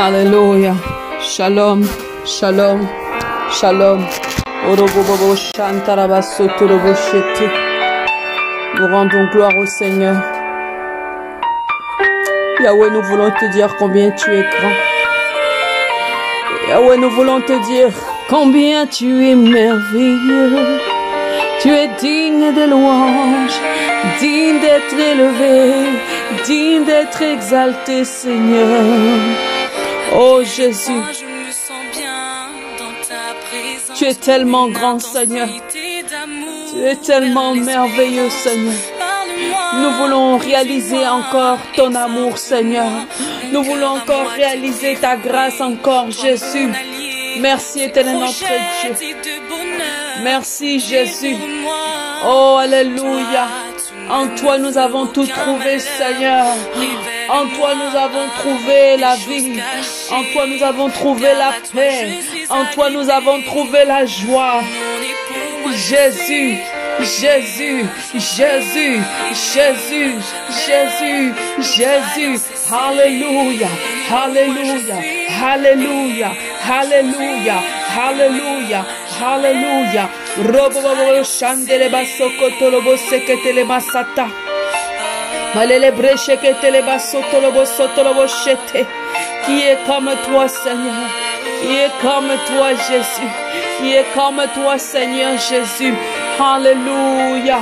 Alléluia. Shalom, shalom, shalom. Nous rendons gloire au Seigneur. Yahweh, nous voulons te dire combien tu es grand. Yahweh, nous voulons te dire combien tu es merveilleux. Tu es digne de louange, digne d'être élevé, digne d'être exalté, Seigneur. Oh Jésus, tu es tellement grand, Seigneur. Tu es tellement merveilleux. Seigneur. Nous voulons réaliser encore ton amour, Seigneur. Nous voulons encore réaliser ta grâce encore, Jésus. Merci, éternel notre Dieu. Merci, Jésus. Oh, Alléluia. En toi, nous avons tout trouvé, Seigneur. En toi, nous avons trouvé la vie. En toi, nous avons trouvé la paix. En toi, nous avons trouvé la joie. Jésus, Jésus, Jésus, Jésus, Jésus, Jésus. Alléluia, Alléluia, Alléluia, Alléluia, Alléluia, Alléluia. Robo bobo shandele basokoto lobo seketele masata. Qui est comme toi, Seigneur. Qui est comme toi, Jésus. Qui est comme toi, Seigneur Jésus. Alléluia.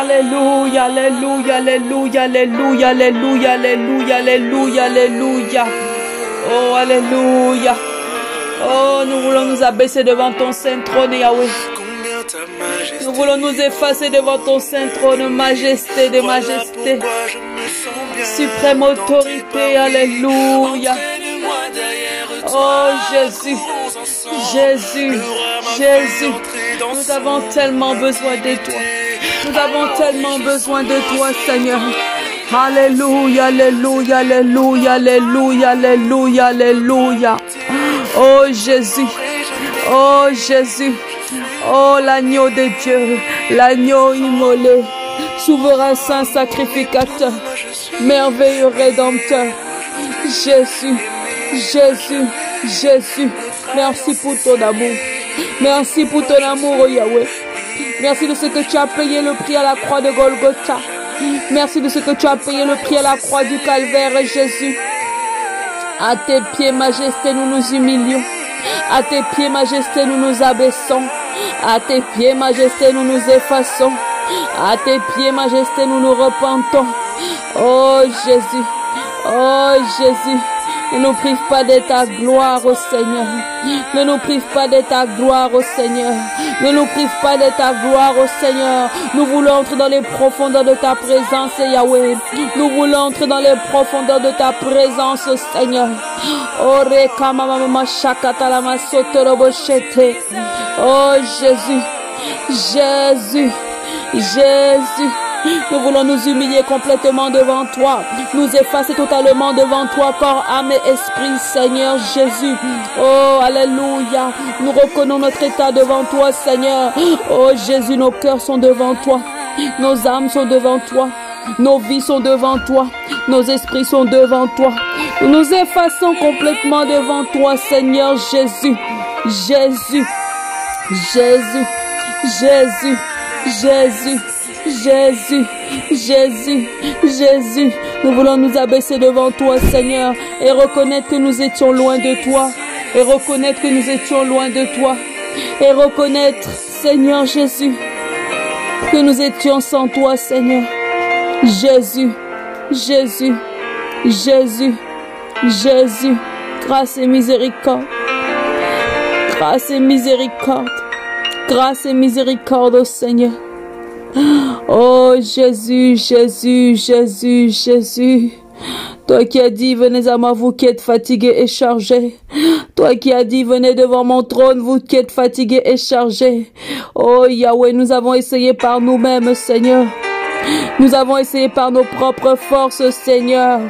Alléluia, Alléluia, Alléluia, Alléluia, Alléluia, Alléluia, Alléluia, Alléluia. Oh, Alléluia. Oh, nous voulons nous abaisser devant ton saint trône, Yahweh. Nous voulons nous effacer devant ton saint trône, majesté de majesté. Suprême autorité. Alléluia. Oh. Jésus. Jésus, Jésus, nous avons tellement besoin de toi. Nous avons tellement besoin de toi, Seigneur. Alléluia, Alléluia, Alléluia, Alléluia, Alléluia, Alléluia. Oh Jésus, oh Jésus, oh l'agneau de Dieu, l'agneau immolé, souverain saint sacrificateur, merveilleux rédempteur. Jésus, Jésus, Jésus, merci pour ton amour. Merci pour ton amour, oh Yahweh. Merci de ce que tu as payé le prix à la croix de Golgotha. Merci de ce que tu as payé le prix à la croix du calvaire, Jésus. À tes pieds, majesté, nous nous humilions. À tes pieds, majesté, nous nous abaissons. À tes pieds, majesté, nous nous effaçons. À tes pieds, majesté, nous nous repentons. Oh Jésus, oh Jésus, ne nous prive pas de ta gloire, au Seigneur. Ne nous prive pas de ta gloire, au Seigneur. Ne nous prive pas de ta gloire, au Seigneur. Nous voulons entrer dans les profondeurs de ta présence, Yahweh. Nous voulons entrer dans les profondeurs de ta présence, Seigneur. Sotorobo shete. Oh Jésus, Jésus, Jésus. Nous voulons nous humilier complètement devant toi, nous effacer totalement devant toi, corps, âme et esprit, Seigneur Jésus. Oh, Alléluia. Nous reconnaissons notre état devant toi, Seigneur. Oh Jésus, nos cœurs sont devant toi, nos âmes sont devant toi, nos vies sont devant toi, nos esprits sont devant toi. Nous nous effaçons complètement devant toi, Seigneur Jésus. Jésus, Jésus, Jésus, Jésus. Jésus, Jésus, Jésus, nous voulons nous abaisser devant toi, Seigneur, et reconnaître que nous étions loin de toi, et reconnaître que nous étions loin de toi, et reconnaître, Seigneur Jésus, que nous étions sans toi, Seigneur. Jésus, Jésus, Jésus, Jésus, grâce et miséricorde, grâce et miséricorde, grâce et miséricorde au Seigneur. Oh Jésus, Jésus, Jésus, Jésus. Toi qui as dit, venez à moi, vous qui êtes fatigués et chargés. Toi qui as dit, venez devant mon trône, vous qui êtes fatigués et chargés. Oh Yahweh, nous avons essayé par nous-mêmes, Seigneur. Nous avons essayé par nos propres forces, Seigneur.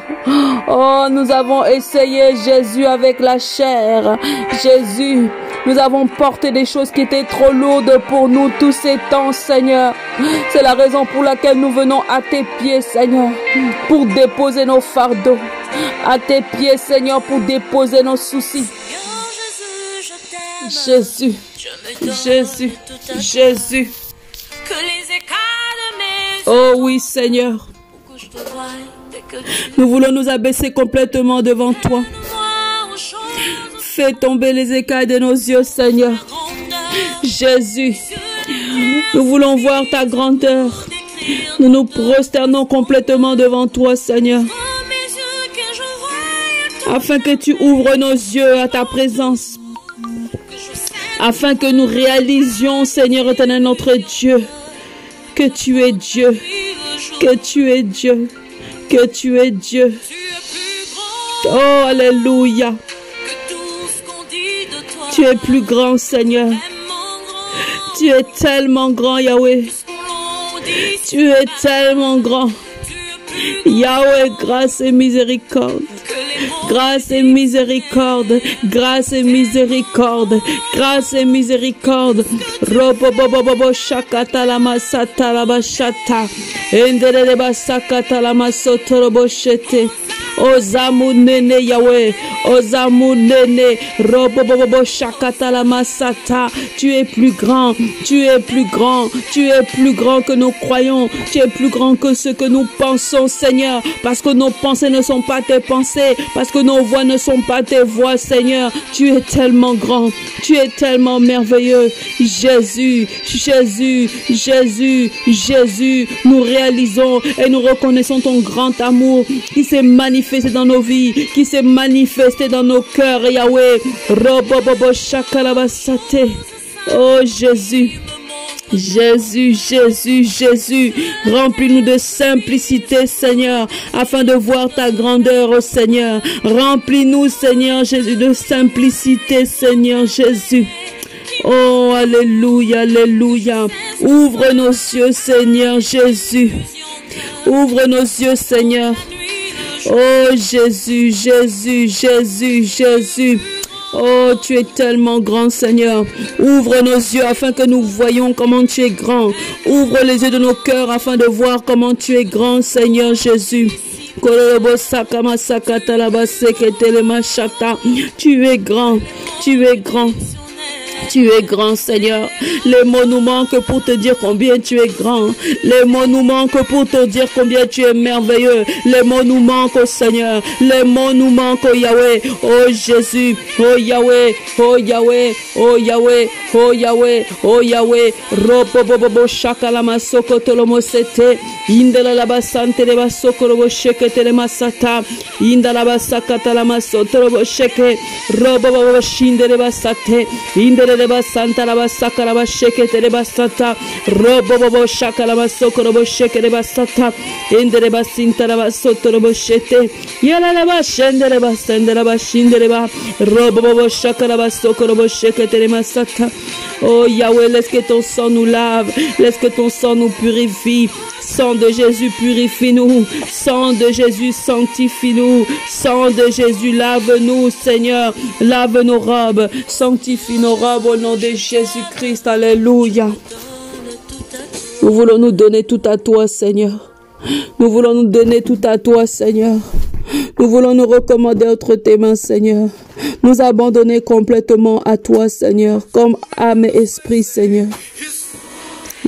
Oh, nous avons essayé Jésus avec la chair. Jésus, nous avons porté des choses qui étaient trop lourdes pour nous tous ces temps, Seigneur. C'est la raison pour laquelle nous venons à tes pieds, Seigneur, pour déposer nos fardeaux. à tes pieds, Seigneur, pour déposer nos soucis. Jésus. Jésus, Jésus, Oh oui, Seigneur. Nous voulons nous abaisser complètement devant toi. Fais tomber les écailles de nos yeux, Seigneur. Jésus, nous voulons voir ta grandeur. Nous nous prosternons complètement devant toi, Seigneur, afin que tu ouvres nos yeux à ta présence, afin que nous réalisions, Seigneur éternel, notre Dieu, que tu es Dieu, que tu es Dieu, que tu es Dieu. Oh, Alléluia. Tu es plus grand, Seigneur. Tu es tellement grand, Yahweh. Tu es tellement grand. Yahweh, grâce et miséricorde. Grâce et miséricorde, grâce et miséricorde, grâce et miséricorde. Robobobobobo shakata la masata la bashata. Endere basakata la masoto roboshete. Ozamu nene Yahweh, Ozamu nene, Robobobobo shakata la masata. Tu es plus grand, tu es plus grand, tu es plus grand que nous croyons, tu es plus grand que ce que nous pensons, Seigneur, parce que nos pensées ne sont pas tes pensées, parce que nos voix ne sont pas tes voix, Seigneur. Tu es tellement grand, tu es tellement merveilleux. Jésus, Jésus, Jésus, Jésus, nous réalisons et nous reconnaissons ton grand amour qui s'est manifesté dans nos vies, qui s'est manifesté dans nos cœurs, Yahweh. Oh Jésus. Jésus, Jésus, Jésus, remplis-nous de simplicité, Seigneur, afin de voir ta grandeur, oh Seigneur. Remplis-nous, Seigneur Jésus, de simplicité, Seigneur Jésus. Oh, Alléluia, Alléluia. Ouvre nos yeux, Seigneur Jésus. Ouvre nos yeux, Seigneur. Oh Jésus, Jésus, Jésus, Jésus. Oh, tu es tellement grand, Seigneur. Ouvre nos yeux afin que nous voyions comment tu es grand. Ouvre les yeux de nos cœurs afin de voir comment tu es grand, Seigneur Jésus. Tu es grand, tu es grand. Tu es grand, Seigneur. Les mots nous manquent pour te dire combien tu es grand. Les mots nous manquent pour te dire combien tu es merveilleux. Les mots nous manquent, oh Seigneur. Les mots nous manquent, oh Yahweh. Oh Jésus. Oh Yahweh. Oh Yahweh. Oh Yahweh. Oh Yahweh. Oh Yahweh. Robo bobo bo shakalama sokotolomo sete. Indela la basante le basokorobo shekete le masata. Indala basakata la masotorobo sheke. Robo bobo shinde le basate. Indele le basanta la basaka la bashekete le basata. Robo bobo shaka la basokorobo sheke le basata. Indele basinta la basotorobo shete. Yala la bashende le basende la bashinde le ba. Robo bobo shaka la basokorobo shekete le masata. Oh Yahweh, laisse que ton sang nous lave. Laisse que ton sang nous purifie. Sang de Jésus, purifie-nous. Sang de Jésus, sanctifie-nous. Sang de Jésus, lave-nous, Seigneur. Lave nos robes. Sanctifie nos robes au nom de Jésus-Christ. Alléluia. Nous voulons nous donner tout à toi, Seigneur. Nous voulons nous donner tout à toi, Seigneur. Nous voulons nous recommander entre tes mains, Seigneur. Nous abandonner complètement à toi, Seigneur, comme âme et esprit, Seigneur.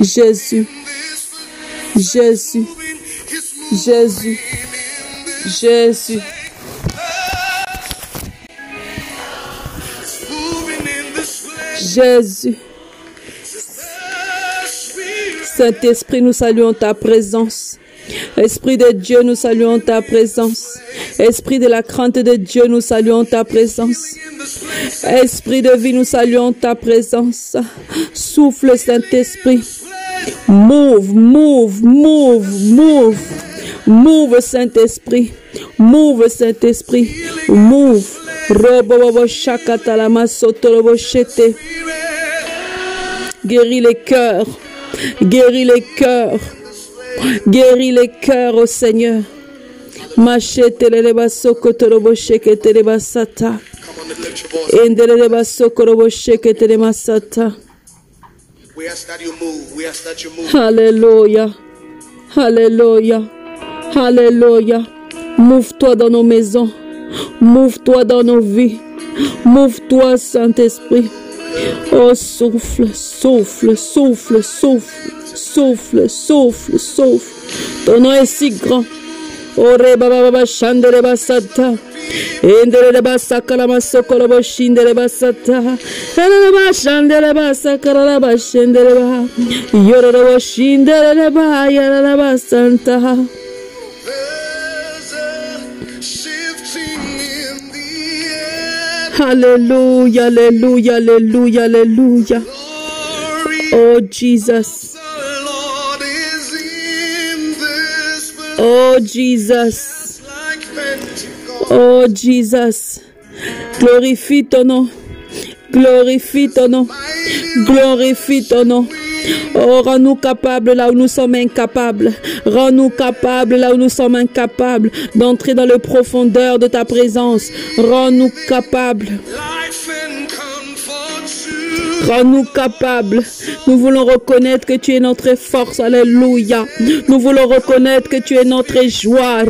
Jésus, Jésus, Jésus, Jésus. Jésus. Saint-Esprit, nous saluons ta présence. Esprit de Dieu, nous saluons ta présence. Esprit de la crainte de Dieu, nous saluons ta présence. Esprit de vie, nous saluons ta présence. Souffle, Saint-Esprit. Move, move, move, move. Move, Saint-Esprit. Move, Saint-Esprit. Move. Guéris les cœurs. Guéris les cœurs. Guéris les cœurs, ô Seigneur. Machete le shekete le basata. Come on and lift your voice. Endele basoko robo shekete le masata. We ask that you move. We ask that you move. Hallelujah. Hallelujah. Hallelujah. Mouve-toi dans nos maisons. Mouve-toi dans nos vies. Mouve-toi, Saint-Esprit. Oh, souffle, souffle, souffle, souffle, souffle, souffle, souffle. Ton nom est si grand. Ore baba baba shandere basata. Endere basakala masokolo boshindere basata. Endere bashandere basakala bashendere ba. Yororo boshindere ba yarara basanta. Hallelujah, hallelujah, hallelujah, hallelujah. Oh Jesus. the Lord is in this oh, place. Oh Jesus. Oh Jesus. Glorifie ton nom. Glorifie ton nom. Glorifie ton nom. Oh, rends-nous capables là où nous sommes incapables. Rends-nous capables là où nous sommes incapables d'entrer dans le profondeur de ta présence. Rends-nous capables. Rends-nous capables. Nous voulons reconnaître que tu es notre force. Alléluia. Nous voulons reconnaître que tu es notre joie.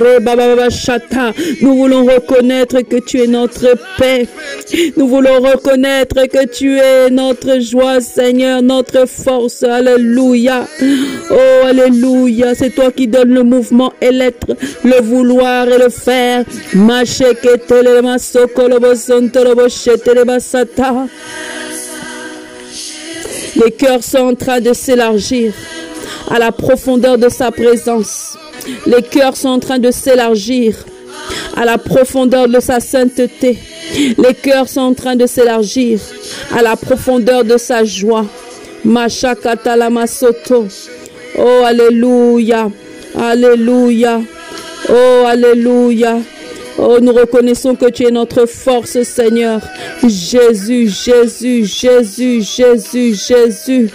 Nous voulons reconnaître que tu es notre paix. Nous voulons reconnaître que tu es notre joie, Seigneur, notre force. Alléluia. Oh, Alléluia. C'est toi qui donnes le mouvement et l'être, le vouloir et le faire. Les cœurs sont en train de s'élargir à la profondeur de sa présence. Les cœurs sont en train de s'élargir à la profondeur de sa sainteté. Les cœurs sont en train de s'élargir à la profondeur de sa joie. Machakata masoto. Oh, Alléluia. Alléluia. Oh, Alléluia. Oh, nous reconnaissons que tu es notre force, Seigneur. Jésus, Jésus, Jésus, Jésus, Jésus.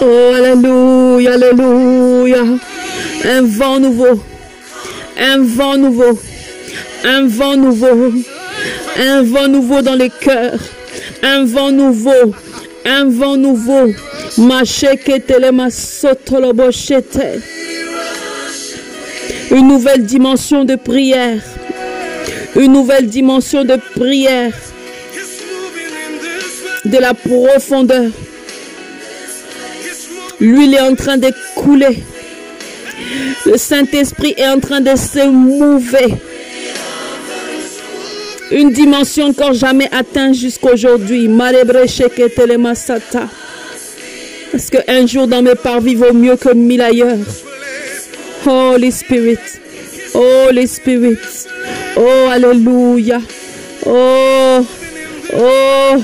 Oh, Alléluia, Alléluia. Un vent nouveau. Un vent nouveau. Un vent nouveau. Un vent nouveau dans les cœurs. Un vent nouveau. Un vent nouveau. Une nouvelle dimension de prière. Une nouvelle dimension de prière. De la profondeur. L'huile est en train de couler. Le Saint-Esprit est en train de se mouver. Une dimension encore jamais atteinte jusqu'aujourd'hui. Parce qu'un jour dans mes parvis vaut mieux que mille ailleurs. Holy Spirit. Holy Spirit. Oh, Alléluia. Oh, oh,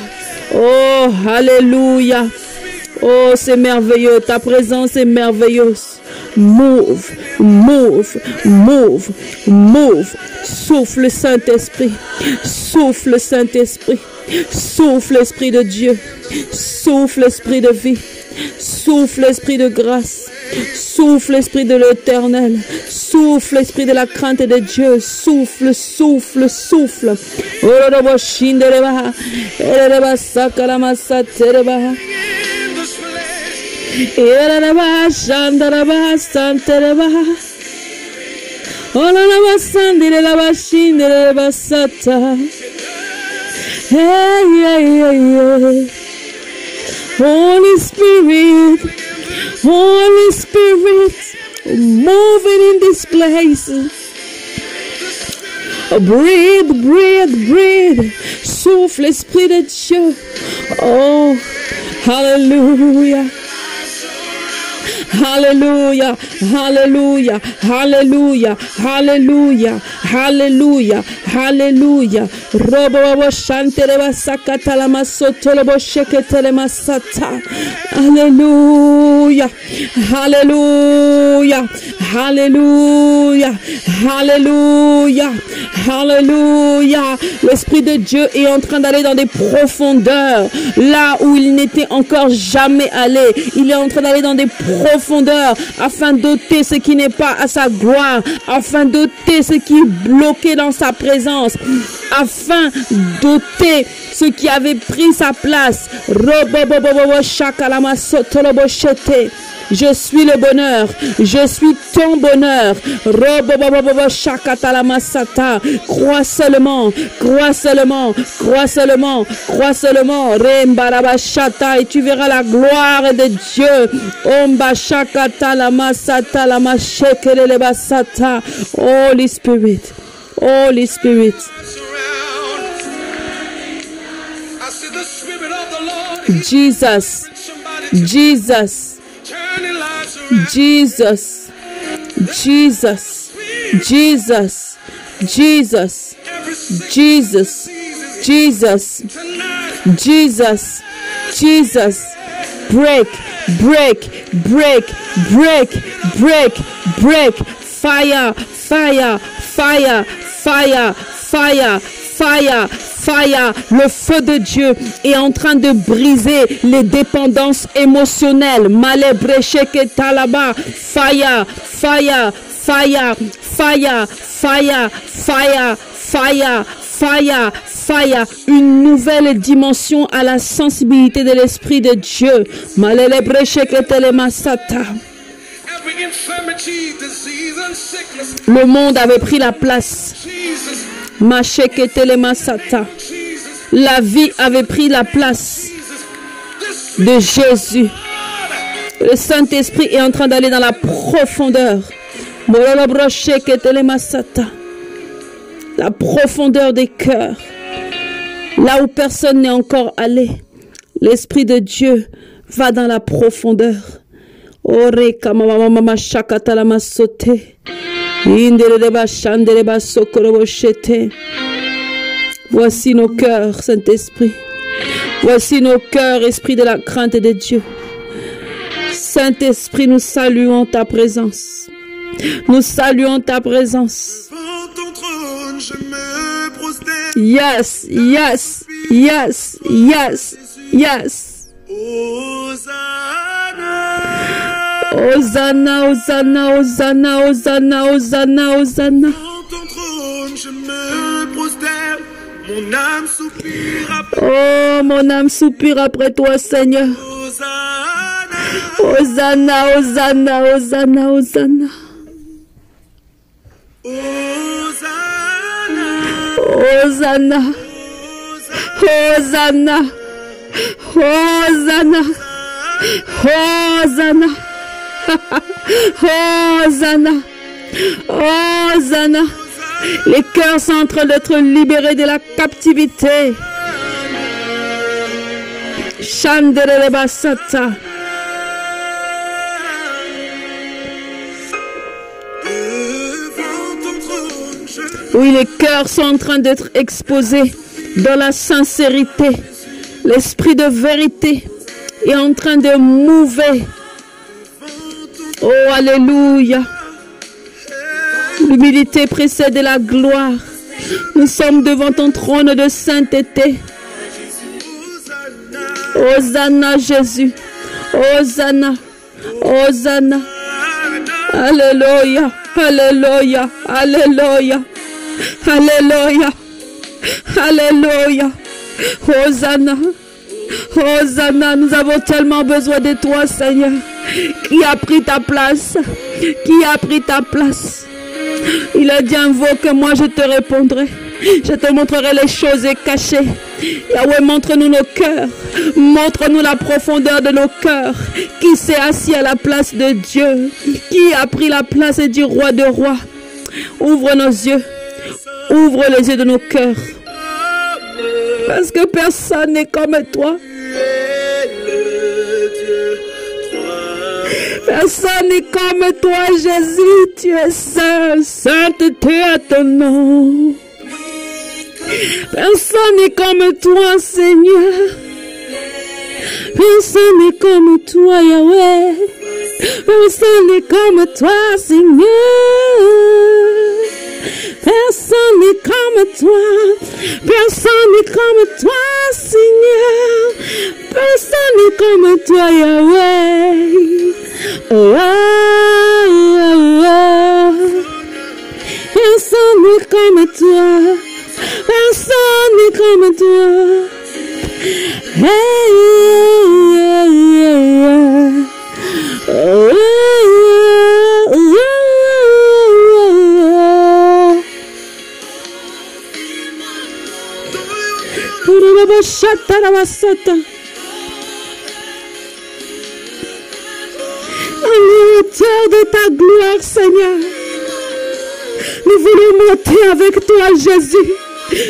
oh, Alléluia. Oh, c'est merveilleux. Ta présence est merveilleuse. Move, move, move, move. Souffle Saint-Esprit. Souffle Saint-Esprit. Souffle Esprit de Dieu. Souffle Esprit de vie. Souffle Esprit de grâce. Souffle Esprit de l'éternel. Souffle Esprit de la crainte de Dieu. Souffle, souffle, souffle. Hey. Holy Spirit, Holy Spirit, moving in this place. Oh, breathe, breathe, breathe. Souffle, Esprit de Dieu. Oh, Hallelujah. Hallelujah, hallelujah, hallelujah, hallelujah, hallelujah, hallelujah. Robo bobo shantere basakata la masoto lobo shekete le masata. Hallelujah, hallelujah, hallelujah, hallelujah, hallelujah. L'Esprit de Dieu est en train d'aller dans des profondeurs, là où il n'était encore jamais allé. Il est en train d'aller dans des profondeurs afin d'ôter ce qui n'est pas à sa gloire, afin d'ôter ce qui est bloqué dans sa présence, afin d'ôter ce qui avait pris sa place. Je suis le bonheur. Je suis ton bonheur. Crois seulement. Crois seulement. Crois seulement. Crois seulement. Et tu verras la gloire de Dieu. Holy Spirit. Holy Spirit. around. I Jesus. Jesus. Jesus. Jesus. Jesus. Jesus. Jesus. Jesus. Break, break, break, break, break, break. Fire, fire, fire, fire, fire, fire, fire. Le feu de Dieu est en train de briser les dépendances émotionnelles. Malebreche talaba. Fire, fire, fire, fire, fire, fire, fire, fire, fire, une nouvelle dimension à la sensibilité de l'Esprit de Dieu. Le monde avait pris la place. La vie avait pris la place de Jésus. Le Saint-Esprit est en train d'aller dans la profondeur. La profondeur des cœurs. Là où personne n'est encore allé. L'Esprit de Dieu va dans la profondeur. Ore. Voici nos cœurs, Saint-Esprit. Voici nos cœurs, Esprit de la crainte de Dieu. Saint-Esprit, nous saluons ta présence. Nous saluons ta présence. Yes, yes, yes, yes, yes. Hosanna. Hosanna, Hosanna, Hosanna, Hosanna, Hosanna, ton trône, je me prosterne. Mon âme soupire après Oh, mon âme soupire après toi, Seigneur. Hosanna. Hosanna, Hosanna, Hosanna, Hosanna. Hosanna. Hosanna, Hosanna, Hosanna, Hosanna, Hosanna. Les cœurs sont en train d'être libérés de la captivité. Chandere basata. Oui, les cœurs sont en train d'être exposés dans la sincérité. L'esprit de vérité est en train de mouver. Oh, Alléluia. L'humilité précède la gloire. Nous sommes devant ton trône de sainteté. Hosanna Jésus. Hosanna. Hosanna. Alléluia. Alléluia. Alléluia. Alléluia. Alléluia. Hosanna. Hosanna. Nous avons tellement besoin de toi, Seigneur. Qui a pris ta place? Qui a pris ta place? Il a dit invoque-moi, je te répondrai. Je te montrerai les choses cachées. Yahweh, montre-nous nos cœurs. Montre-nous la profondeur de nos cœurs. Qui s'est assis à la place de Dieu? Qui a pris la place du roi de rois? Ouvre nos yeux. Ouvre les yeux de nos cœurs. Parce que personne n'est comme toi. Personne n'est comme toi, Jésus. Tu es saint. Sainteté à ton nom. Personne n'est comme toi, Seigneur. Personne n'est comme toi, Yahweh. Personne n'est comme toi, Seigneur. N'est comme toi. N'est comme toi, Seigneur. Personne n'est comme toi, Yahweh. Oh, oh, oh, oh. Personne n'est comme toi. Personne n'est comme toi. Hey, hey, hey, hey. Oh, À hauteur de ta gloire, Seigneur. Nous voulons monter avec toi, Jésus.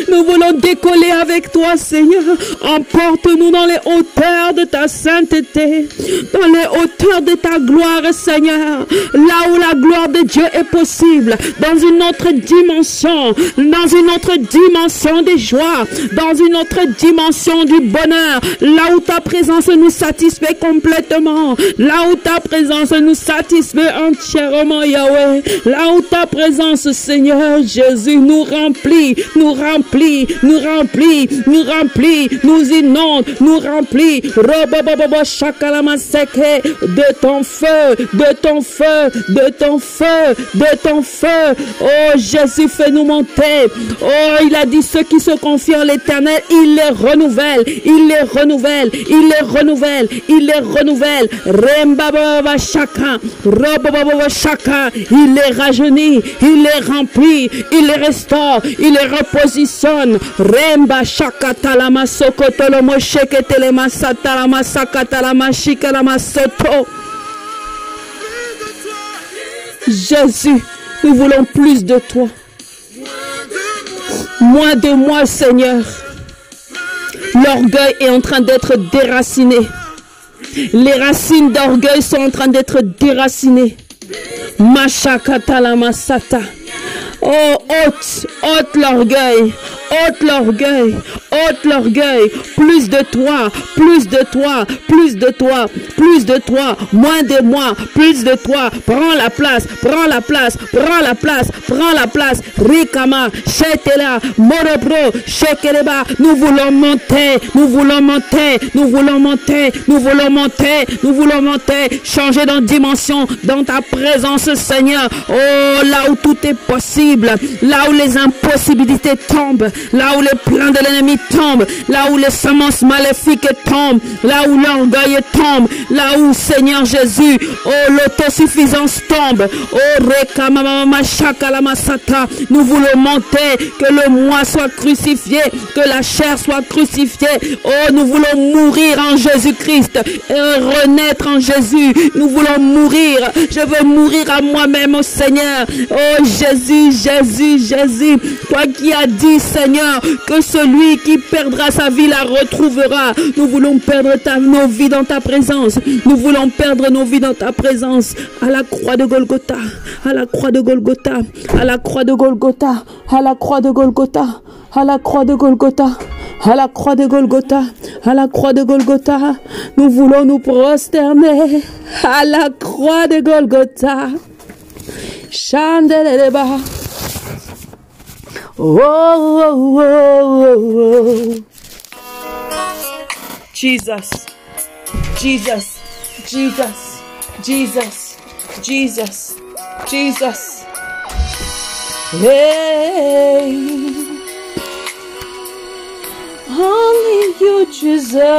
Nous voulons décoller avec toi, Seigneur. Emporte-nous dans les hauteurs de ta sainteté, dans les hauteurs de ta gloire, Seigneur. Là où la gloire de Dieu est possible, dans une autre dimension, dans une autre dimension des joies, dans une autre dimension du bonheur. Là où ta présence nous satisfait complètement, là où ta présence nous satisfait entièrement, Yahweh. Là où ta présence, Seigneur Jésus, nous remplit, nous remplit, nous remplit, nous remplit, nous inonde, nous remplit. Robobobobo shakalamaseke, de ton feu, de ton feu, de ton feu, de ton feu. Oh Jésus, fais-nous monter. Oh, il a dit ceux qui se confient en l'éternel, il les renouvelle, il les renouvelle, il les renouvelle, il les renouvelle. Rembababa shaka, robobobobo shaka, il les rajeunit, il les remplit, il les restaure, il les Jésus, nous voulons plus de toi. Moins de moi, Seigneur. L'orgueil est en train d'être déraciné. Les racines d'orgueil sont en train d'être déracinées. Mashakatalamasata. Oh, ôte, ôte l'orgueil, ôte l'orgueil, ôte l'orgueil. Plus de toi, plus de toi, plus de toi, plus de toi, moins de moi, plus de toi. Prends la place, prends la place, prends la place, prends la place. Rikama, Shetela, Morobro, Shekeleba. Nous voulons monter, nous voulons monter, nous voulons monter, nous voulons monter, nous voulons monter. Changer dans dimension, dans ta présence, Seigneur. Oh, là où tout est possible, là où les impossibilités tombent, là où les plans de l'ennemi tombent, là où les semences maléfiques tombent, là où l'orgueil tombe, là où, Seigneur Jésus, oh, l'autosuffisance tombe, oh, Rekamamama Shakalamasata, nous voulons monter, que le moi soit crucifié, que la chair soit crucifiée, oh, nous voulons mourir en Jésus-Christ, et renaître en Jésus, nous voulons mourir, je veux mourir à moi-même, oh Seigneur, oh Jésus, Jésus, Jésus, toi qui as dit, Seigneur, que celui qui perdra sa vie la retrouvera. Nous voulons perdre nos vies dans ta présence. Nous voulons perdre nos vies dans ta présence. À la croix de Golgotha, à la croix de Golgotha, à la croix de Golgotha, à la croix de Golgotha, à la croix de Golgotha. À la croix de Golgotha, à la croix de Golgotha, nous voulons nous prosterner à la croix de Golgotha. Chandeleba. Oh, oh, oh, oh. Jesus, Jesus, Jesus, Jesus, Jesus, Jesus. Hey, only you deserve.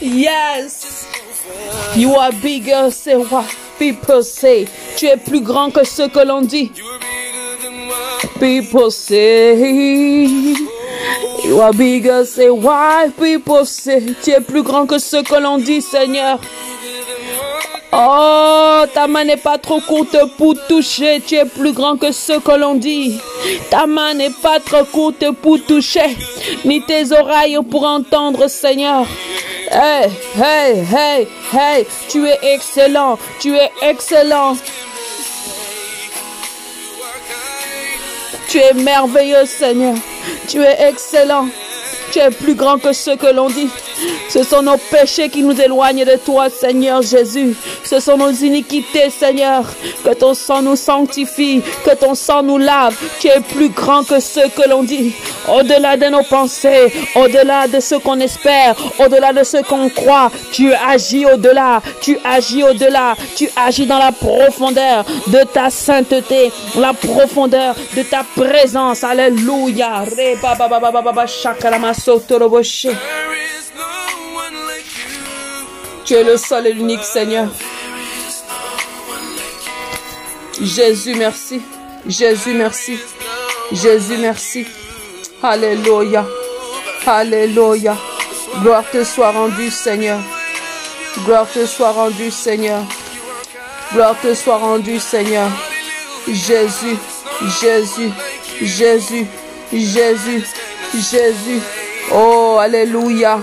Yes, you are bigger, say what people say. Tu es plus grand que ce que l'on dit. People say. You are bigger, say why people say. Tu es plus grand que ce que l'on dit, Seigneur. Oh, ta main n'est pas trop courte pour toucher, tu es plus grand que ce que l'on dit. Ta main n'est pas trop courte pour toucher, ni tes oreilles pour entendre, Seigneur. Hey, hey, hey, hey, tu es excellent, tu es excellent. Tu es merveilleux, Seigneur. Tu es excellent. Tu es plus grand que ce que l'on dit. Ce sont nos péchés qui nous éloignent de toi, Seigneur Jésus. Ce sont nos iniquités, Seigneur. Que ton sang nous sanctifie, que ton sang nous lave. Tu es plus grand que ce que l'on dit. Au-delà de nos pensées, au-delà de ce qu'on espère, au-delà de ce qu'on croit, tu agis au-delà. Tu agis au-delà. Tu agis dans la profondeur de ta sainteté, la profondeur de ta présence. Alléluia. Tu es le seul et l'unique Seigneur. Jésus, merci. Jésus, merci. Jésus, merci. Alléluia. Alléluia. Gloire te soit rendue, Seigneur. Gloire te soit rendue, Seigneur. Gloire te soit rendue, Seigneur. Jésus, Jésus, Jésus, Jésus, Jésus. Oh, Alléluia.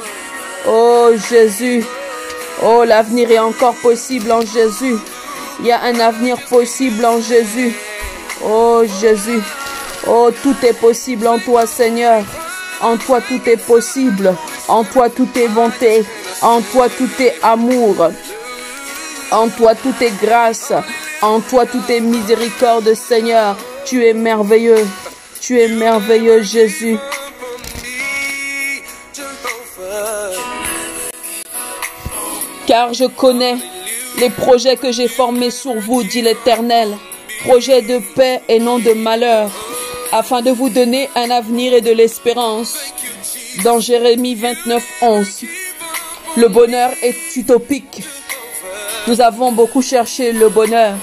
Oh, Jésus. Oh, l'avenir est encore possible en Jésus. Il y a un avenir possible en Jésus. Oh, Jésus. Oh, tout est possible en toi, Seigneur. En toi, tout est possible. En toi, tout est bonté. En toi, tout est amour. En toi, tout est grâce. En toi, tout est miséricorde, Seigneur. Tu es merveilleux. Tu es merveilleux, Jésus. Car je connais les projets que j'ai formés sur vous, dit l'Éternel. Projets de paix et non de malheur, afin de vous donner un avenir et de l'espérance. Dans Jérémie 29, 11. Le bonheur est utopique. Nous avons beaucoup cherché le bonheur,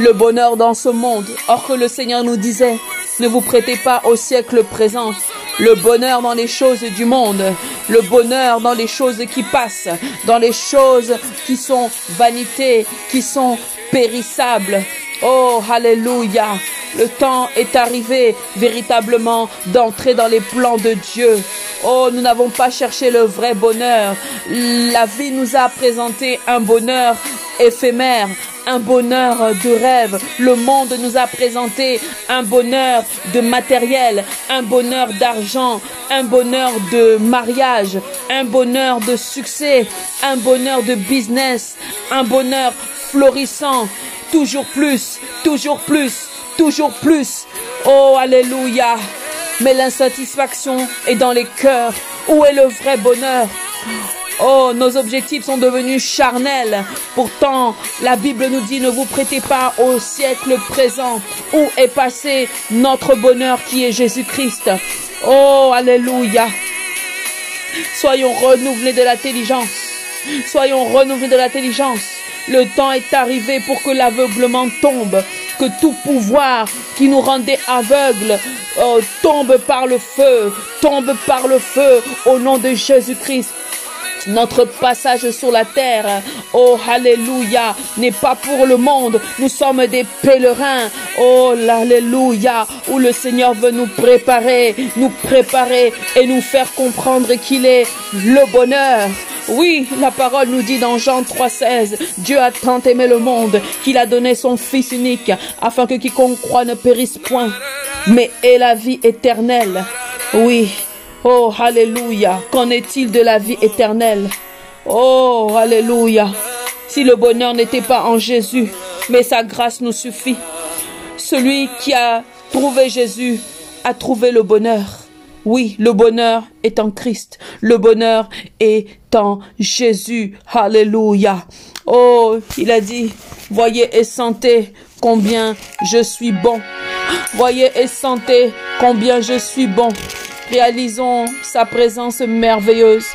le bonheur dans ce monde. Or que le Seigneur nous disait, ne vous prêtez pas au siècle présent, le bonheur dans les choses du monde, le bonheur dans les choses qui passent, dans les choses qui sont vanité, qui sont périssables. Oh, alléluia. Le temps est arrivé véritablement d'entrer dans les plans de Dieu. Oh, nous n'avons pas cherché le vrai bonheur. La vie nous a présenté un bonheur éphémère, un bonheur de rêve. Le monde nous a présenté un bonheur de matériel, un bonheur d'argent, un bonheur de mariage, un bonheur de succès, un bonheur de business, un bonheur florissant. Toujours plus, toujours plus, toujours plus. Oh, alléluia. Mais l'insatisfaction est dans les cœurs. Où est le vrai bonheur? Oh, nos objectifs sont devenus charnels. Pourtant, la Bible nous dit ne vous prêtez pas au siècle présent où est passé notre bonheur qui est Jésus-Christ? Oh, alléluia. Soyons renouvelés de l'intelligence. Soyons renouvelés de l'intelligence. Le temps est arrivé pour que l'aveuglement tombe, que tout pouvoir qui nous rendait aveugles oh, tombe par le feu, tombe par le feu au nom de Jésus-Christ. Notre passage sur la terre, oh Alléluia, n'est pas pour le monde. Nous sommes des pèlerins, oh Alléluia, où le Seigneur veut nous préparer, nous préparer et nous faire comprendre qu'il est le bonheur. Oui, la parole nous dit dans Jean 3,16, Dieu a tant aimé le monde qu'il a donné son Fils unique, afin que quiconque croit ne périsse point, mais ait la vie éternelle. Oui, oh, Alléluia, qu'en est-il de la vie éternelle? Oh, Alléluia, si le bonheur n'était pas en Jésus, mais sa grâce nous suffit. Celui qui a trouvé Jésus a trouvé le bonheur. Oui, le bonheur est en Christ. Le bonheur est en Jésus. Alléluia. Oh, il a dit, voyez et sentez combien je suis bon. Voyez et sentez combien je suis bon. Réalisons sa présence merveilleuse,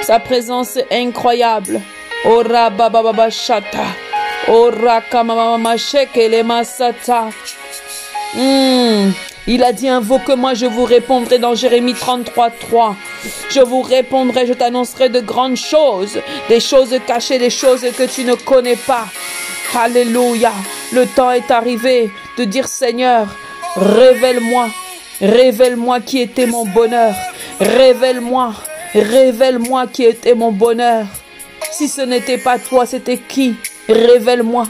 sa présence incroyable. Ora baba baba shata. Ora kamama shekele. Hmm. Il a dit invoque-moi, je vous répondrai dans Jérémie 33, 3. Je vous répondrai, je t'annoncerai de grandes choses, des choses cachées, des choses que tu ne connais pas. Alléluia. Le temps est arrivé de dire Seigneur, révèle-moi, révèle-moi qui était mon bonheur. Révèle-moi, révèle-moi qui était mon bonheur. Si ce n'était pas toi, c'était qui? Révèle-moi.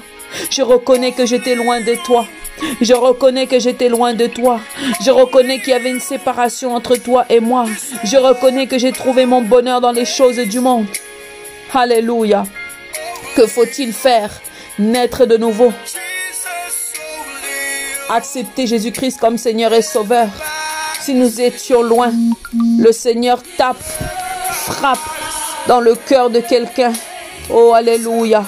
Je reconnais que j'étais loin de toi. Je reconnais que j'étais loin de toi. Je reconnais qu'il y avait une séparation entre toi et moi. Je reconnais que j'ai trouvé mon bonheur dans les choses du monde. Alléluia. Que faut-il faire? Naître de nouveau. Accepter Jésus-Christ comme Seigneur et Sauveur. Si nous étions loin, le Seigneur tape, frappe dans le cœur de quelqu'un. Oh, Alléluia.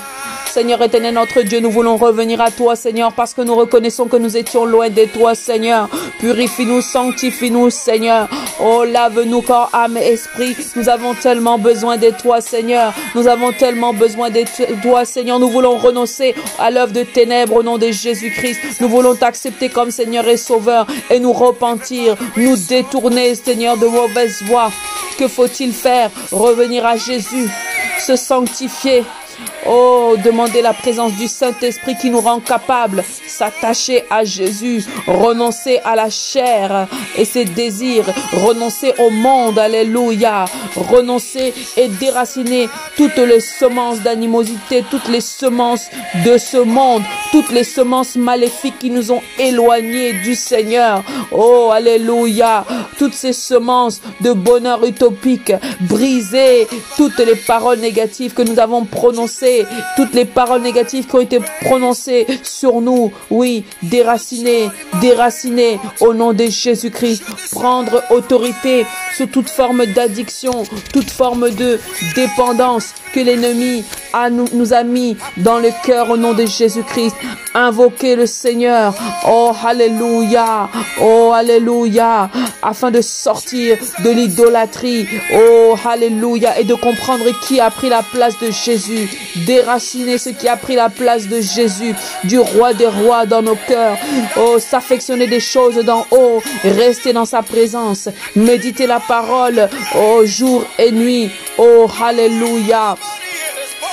Seigneur éternel, notre Dieu, nous voulons revenir à toi, Seigneur, parce que nous reconnaissons que nous étions loin de toi, Seigneur. Purifie-nous, sanctifie-nous, Seigneur. Oh, lave-nous corps, âme et esprit. Nous avons tellement besoin de toi, Seigneur. Nous avons tellement besoin de toi, Seigneur. Nous voulons renoncer à l'œuvre de ténèbres au nom de Jésus-Christ. Nous voulons t'accepter comme Seigneur et Sauveur et nous repentir, nous détourner, Seigneur, de mauvaises voies. Que faut-il faire? Revenir à Jésus, se sanctifier. Oh, demander la présence du Saint-Esprit qui nous rend capables, s'attacher à Jésus, renoncer à la chair et ses désirs, renoncer au monde, alléluia, renoncer et déraciner toutes les semences d'animosité, toutes les semences de ce monde, toutes les semences maléfiques qui nous ont éloignés du Seigneur. Oh, alléluia, toutes ces semences de bonheur utopique, briser toutes les paroles négatives que nous avons prononcées toutes les paroles négatives qui ont été prononcées sur nous. Oui, déraciner, déraciner au nom de Jésus-Christ. Prendre autorité sur toute forme d'addiction, toute forme de dépendance que l'ennemi a, nous, nous a mis dans le cœur au nom de Jésus-Christ. Invoquer le Seigneur. Oh, alléluia. Oh, alléluia. Afin de sortir de l'idolâtrie. Oh, alléluia. Et de comprendre qui a pris la place de Jésus. Déraciner ce qui a pris la place de Jésus, du roi des rois dans nos cœurs. Oh, s'affectionner des choses d'en haut. Rester dans sa présence. Méditer la parole. Oh, jour et nuit. Oh, alléluia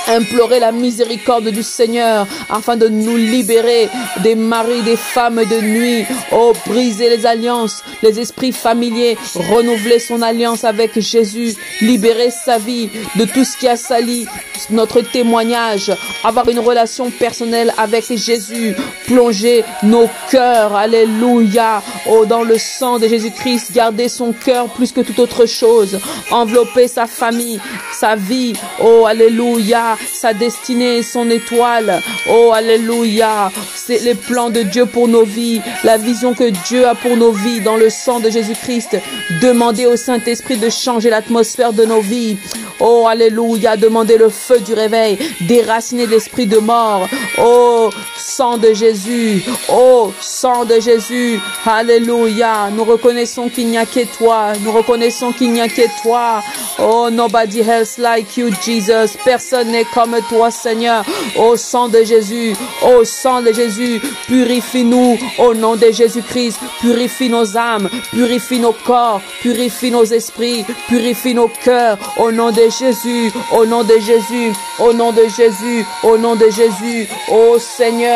implorer la miséricorde du Seigneur afin de nous libérer des maris, des femmes de nuit. Oh, briser les alliances, les esprits familiers, renouveler son alliance avec Jésus, libérer sa vie de tout ce qui a sali notre témoignage, avoir une relation personnelle avec Jésus, plonger nos cœurs, alléluia, oh, dans le sang de Jésus-Christ, garder son cœur plus que toute autre chose, envelopper sa famille, sa vie, oh, alléluia, sa destinée, son étoile. Oh, alléluia. C'est les plans de Dieu pour nos vies, la vision que Dieu a pour nos vies dans le sang de Jésus-Christ. Demandez au Saint-Esprit de changer l'atmosphère de nos vies. Oh, alléluia. Demandez le feu du réveil, déraciner l'esprit de mort. Oh, sang de Jésus. Oh, sang de Jésus. Alléluia. Nous reconnaissons qu'il n'y a que toi. Nous reconnaissons qu'il n'y a que toi. Oh, nobody else like you, Jesus. Personne n'est comme toi, Seigneur. Au sang de Jésus, au sang de Jésus, purifie-nous au nom de Jésus-Christ. Purifie nos âmes, purifie nos corps, purifie nos esprits, purifie nos cœurs au nom de Jésus, au nom de Jésus, au nom de Jésus, au nom de Jésus. Oh Seigneur,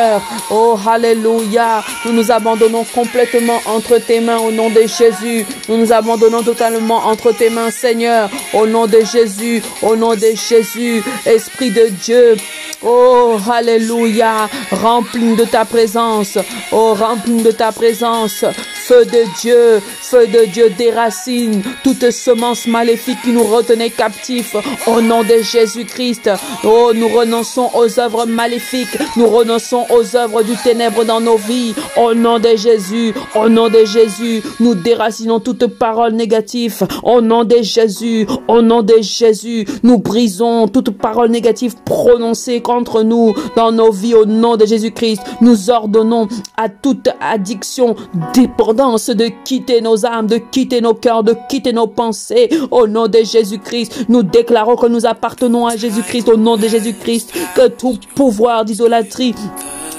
oh Alléluia. Nous nous abandonnons complètement entre tes mains au nom de Jésus. Nous nous abandonnons totalement entre tes mains, Seigneur, au nom de Jésus, au nom de Jésus. Esprit de Dieu. Oh, Alléluia. Remplis de ta présence. Oh, remplis de ta présence. Feu de Dieu, feu de Dieu déracine toute semence maléfique qui nous retenait captifs. Au nom de Jésus-Christ. Oh, nous renonçons aux œuvres maléfiques. Nous renonçons aux œuvres du ténèbre dans nos vies. Au nom de Jésus, au nom de Jésus, nous déracinons toute parole négative. Au nom de Jésus, au nom de Jésus, nous brisons toute parole négative prononcée contre nous dans nos vies. Au nom de Jésus-Christ, nous ordonnons à toute addiction, dépendance de quitter nos âmes, de quitter nos cœurs, de quitter nos pensées. Au nom de Jésus-Christ, nous déclarons que nous appartenons à Jésus-Christ. Au nom de Jésus-Christ, que tout pouvoir d'idolâtrie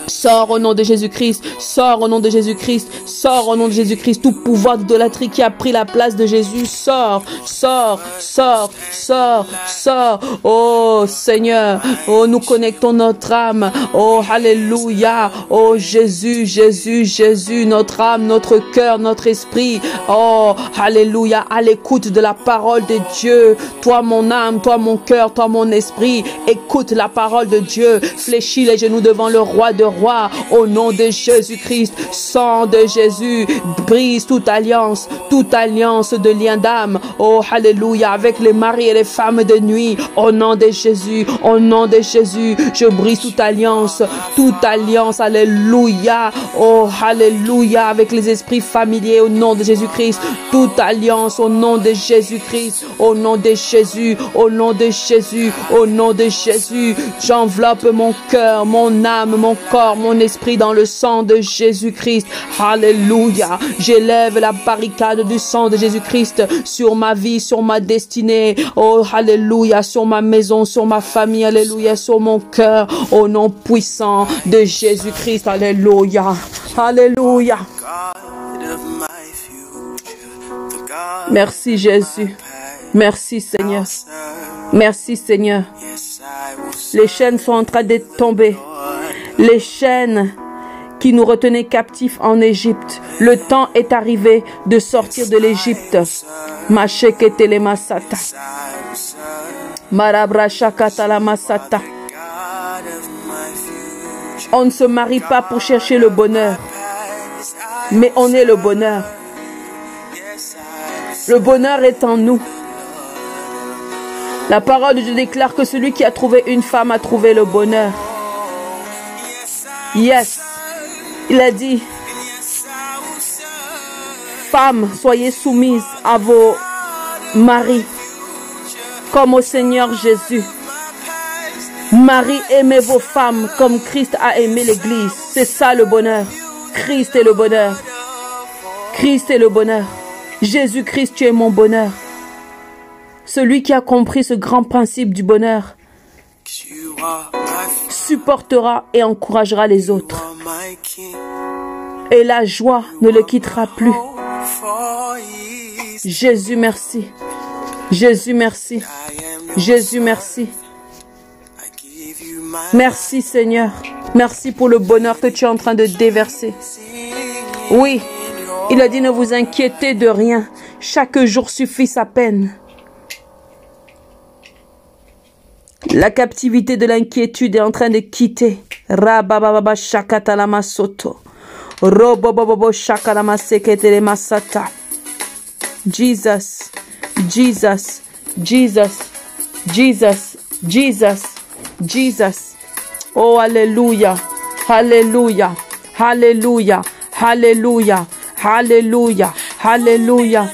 Sors au nom de Jésus-Christ, sors au nom de Jésus-Christ, sors au nom de Jésus-Christ, tout pouvoir d'idolâtrie qui a pris la place de Jésus, sors, sors, sors, sors, sors. Oh Seigneur, oh nous connectons notre âme, oh Alléluia, oh Jésus, Jésus, Jésus, notre âme, notre cœur, notre esprit, oh Alléluia, à l'écoute de la parole de Dieu. Toi mon âme, toi mon cœur, toi mon esprit, écoute la parole de Dieu, fléchis les genoux devant le roi de Au nom de Jésus-Christ, sang de Jésus, brise toute alliance, toute alliance de lien d'âme. Oh, alléluia, avec les maris et les femmes de nuit. Au nom de Jésus, au nom de Jésus, je brise toute alliance, toute alliance, alléluia. Oh, alléluia, avec les esprits familiers au nom de Jésus-Christ. Toute alliance au nom de Jésus-Christ, au nom de Jésus, au nom de Jésus, au nom de Jésus. J'enveloppe mon cœur, mon âme, mon corps, mon esprit dans le sang de Jésus-Christ. Alléluia. J'élève la barricade du sang de Jésus-Christ sur ma vie, sur ma destinée. Oh, alléluia, sur ma maison, sur ma famille. Alléluia, sur mon cœur. Au nom puissant de Jésus-Christ. Alléluia. Alléluia. Merci Jésus. Merci Seigneur. Merci Seigneur. Les chaînes sont en train de tomber. Les chaînes qui nous retenaient captifs en Égypte. Le temps est arrivé de sortir de l'Égypte. On ne se marie pas pour chercher le bonheur, mais on est le bonheur. Le bonheur est en nous. La parole de Dieu déclare que celui qui a trouvé une femme a trouvé le bonheur. Yes. Il a dit, femmes, soyez soumises à vos maris, comme au Seigneur Jésus. Marie, aimez vos femmes comme Christ a aimé l'Église. C'est ça le bonheur. Christ est le bonheur. Christ est le bonheur. Jésus-Christ, tu es mon bonheur. Celui qui a compris ce grand principe du bonheur supportera et encouragera les autres. Et la joie ne le quittera plus. Jésus, merci. Jésus, merci. Jésus, merci. Merci Seigneur. Merci pour le bonheur que tu es en train de déverser. Oui, il a dit ne vous inquiétez de rien. Chaque jour suffit sa peine. La captivité de l'inquiétude est en train de quitter. Rabababa shakatalama soto. Robobobobo shakalama seketele masata. Jesus, Jesus, Jesus, Jesus, Jesus, Jesus. Oh, Alléluia, Alléluia, Alléluia, Alléluia, Alléluia, Alléluia.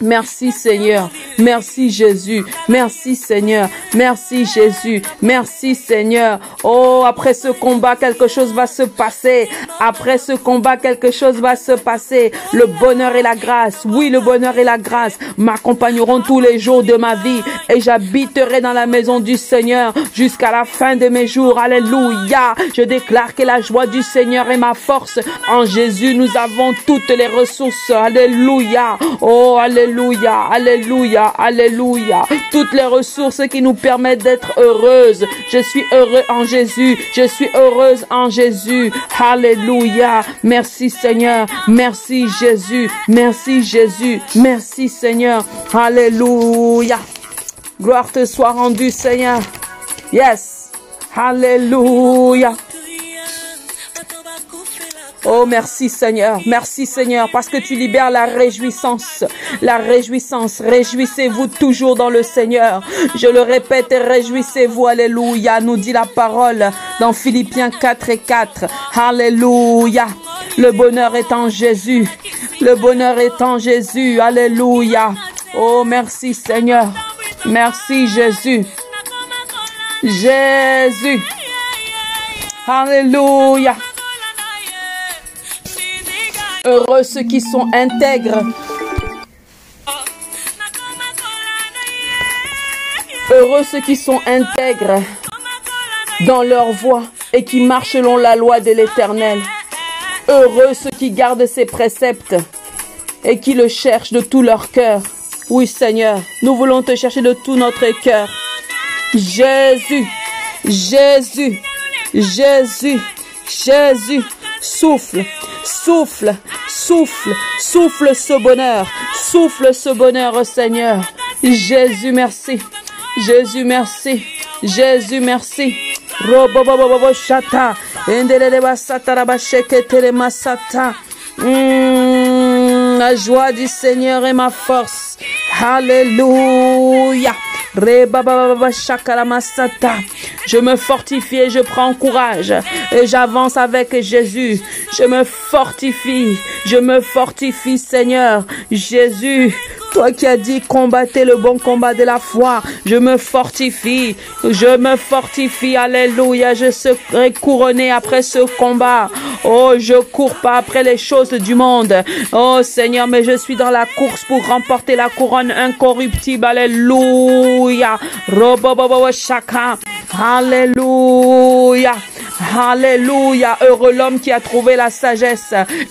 Merci Seigneur. Merci Jésus. Merci Seigneur. Merci Jésus. Merci Seigneur. Oh, après ce combat, quelque chose va se passer. Après ce combat, quelque chose va se passer. Le bonheur et la grâce. Oui, le bonheur et la grâce m'accompagneront tous les jours de ma vie et j'habiterai dans la maison du Seigneur jusqu'à la fin de mes jours. Alléluia. Je déclare que la joie du Seigneur est ma force. En Jésus, nous avons toutes les ressources. Alléluia. Oh, alléluia. Alléluia. Alléluia. Toutes les ressources qui nous permettent d'être heureuses. Je suis heureux en Jésus. Je suis heureuse en Jésus. Alléluia. Merci Seigneur. Merci Jésus. Merci Jésus. Merci Seigneur. Alléluia. Gloire te soit rendue Seigneur. Yes. Alléluia. Oh, merci Seigneur, merci Seigneur, parce que tu libères la réjouissance, la réjouissance. Réjouissez-vous toujours dans le Seigneur. Je le répète, réjouissez-vous, alléluia, nous dit la parole dans Philippiens 4 et 4. Alléluia. Le bonheur est en Jésus. Le bonheur est en Jésus. Alléluia. Oh, merci Seigneur. Merci Jésus. Jésus. Alléluia. Heureux ceux qui sont intègres. Heureux ceux qui sont intègres dans leur voie et qui marchent selon la loi de l'Éternel. Heureux ceux qui gardent ses préceptes et qui le cherchent de tout leur cœur. Oui Seigneur, nous voulons te chercher de tout notre cœur. Jésus, Jésus, Jésus, Jésus, souffle, souffle, souffle, souffle ce bonheur, souffle ce bonheur, oh Seigneur. Jésus, merci. Jésus, merci. Jésus, merci. Robobobobo shata. Endelele basata rabasheke tere masata. Mm, la joie du Seigneur est ma force. Alléluia. Je me fortifie et je prends courage et j'avance avec Jésus. Je me fortifie, je me fortifie Seigneur. Jésus, toi qui as dit combattez le bon combat de la foi, je me fortifie, je me fortifie, alléluia, je serai couronné après ce combat. Oh, je cours pas après les choses du monde. Oh Seigneur, mais je suis dans la course pour remporter la couronne incorruptible, alléluia. Shaka. Alléluia. Alléluia. Heureux l'homme qui a trouvé la sagesse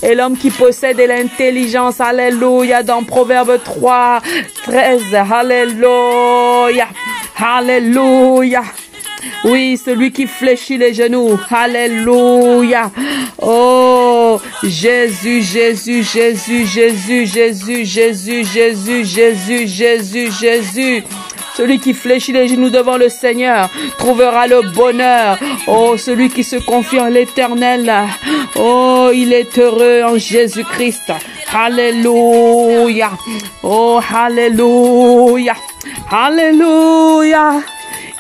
et l'homme qui possède l'intelligence. Alléluia. Dans Proverbe 3, 13. Alléluia. Alléluia. Oui, celui qui fléchit les genoux. Alléluia. Oh, Jésus, Jésus, Jésus, Jésus, Jésus, Jésus, Jésus, Jésus, Jésus, Jésus. Celui qui fléchit les genoux devant le Seigneur trouvera le bonheur. Oh, celui qui se confie en l'éternel. Oh, il est heureux en Jésus-Christ. Alléluia. Oh, Alléluia. Alléluia.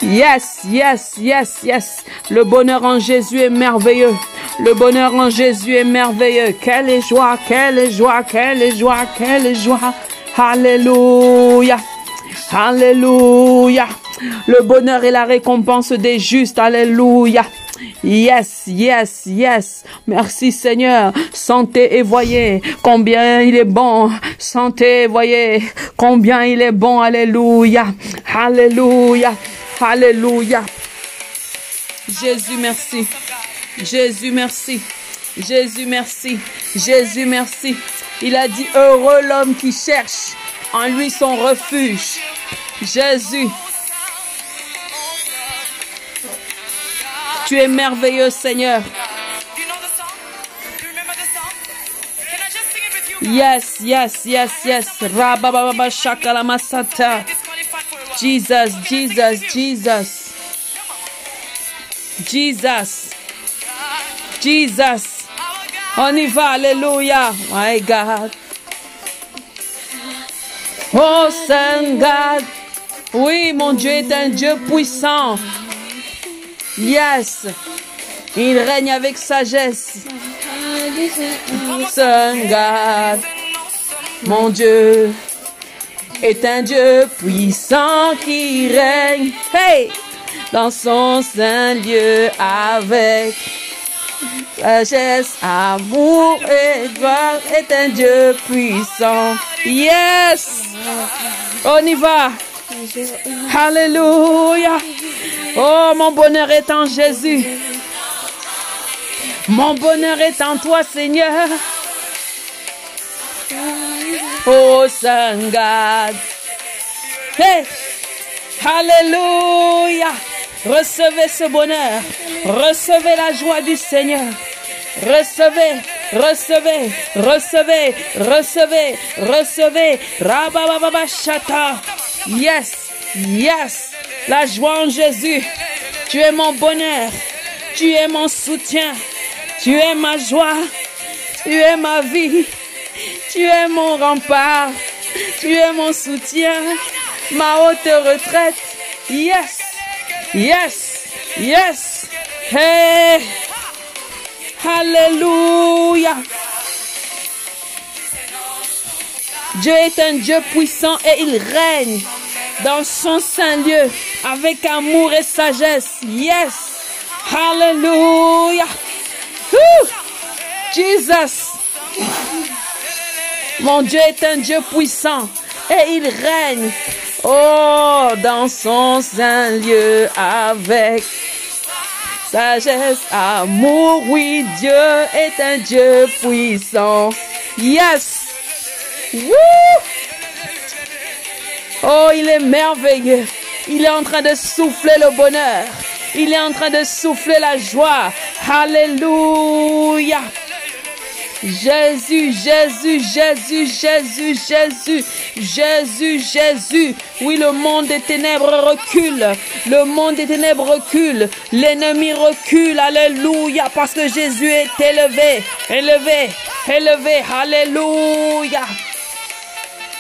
Yes, yes, yes, yes. Le bonheur en Jésus est merveilleux. Le bonheur en Jésus est merveilleux. Quelle joie, quelle joie, quelle joie, quelle joie. Alléluia. Alléluia. Le bonheur est la récompense des justes. Alléluia. Yes, yes, yes. Merci Seigneur. Sentez et voyez combien il est bon. Sentez et voyez combien il est bon. Alléluia. Alléluia. Alléluia. Jésus, merci. Jésus, merci. Jésus, merci. Jésus, merci. Il a dit, heureux l'homme qui cherche en lui son refuge. Jésus, tu es merveilleux Seigneur. Yes, yes, yes, yes. Rabababa shakalamasata. Jesus, Jesus, Jesus. Jesus. Jesus. On y va, alléluia. My God. Oh Saint God. Oui, mon Dieu est un Dieu puissant. Yes. Il règne avec sagesse. Saint God. Mon Dieu est un Dieu puissant qui règne. Hey! Dans son saint lieu avec sagesse, amour et est un Dieu puissant. Yes! On y va. Alléluia. Oh, mon bonheur est en Jésus. Mon bonheur est en toi, Seigneur. Oh, Saint God. Hey! Alléluia. Recevez ce bonheur. Recevez la joie du Seigneur. Recevez, recevez, recevez, recevez, recevez. Rabababa shata. Yes, yes. La joie en Jésus. Tu es mon bonheur. Tu es mon soutien. Tu es ma joie. Tu es ma vie. Tu es mon rempart. Tu es mon soutien. Ma haute retraite. Yes. Yes. Yes. Hey. Alléluia. Dieu est un Dieu puissant et il règne dans son saint lieu avec amour et sagesse. Yes. Alléluia. Jesus. Mon Dieu est un Dieu puissant et il règne. Oh, dans son saint lieu avec sagesse, amour. Oui, Dieu est un Dieu puissant. Yes. Woo. Oh, il est merveilleux. Il est en train de souffler le bonheur. Il est en train de souffler la joie. Alléluia. Jésus, Jésus, Jésus, Jésus, Jésus, Jésus, Jésus. Oui, le monde des ténèbres recule. Le monde des ténèbres recule. L'ennemi recule. Alléluia. Parce que Jésus est élevé, élevé, élevé. Alléluia.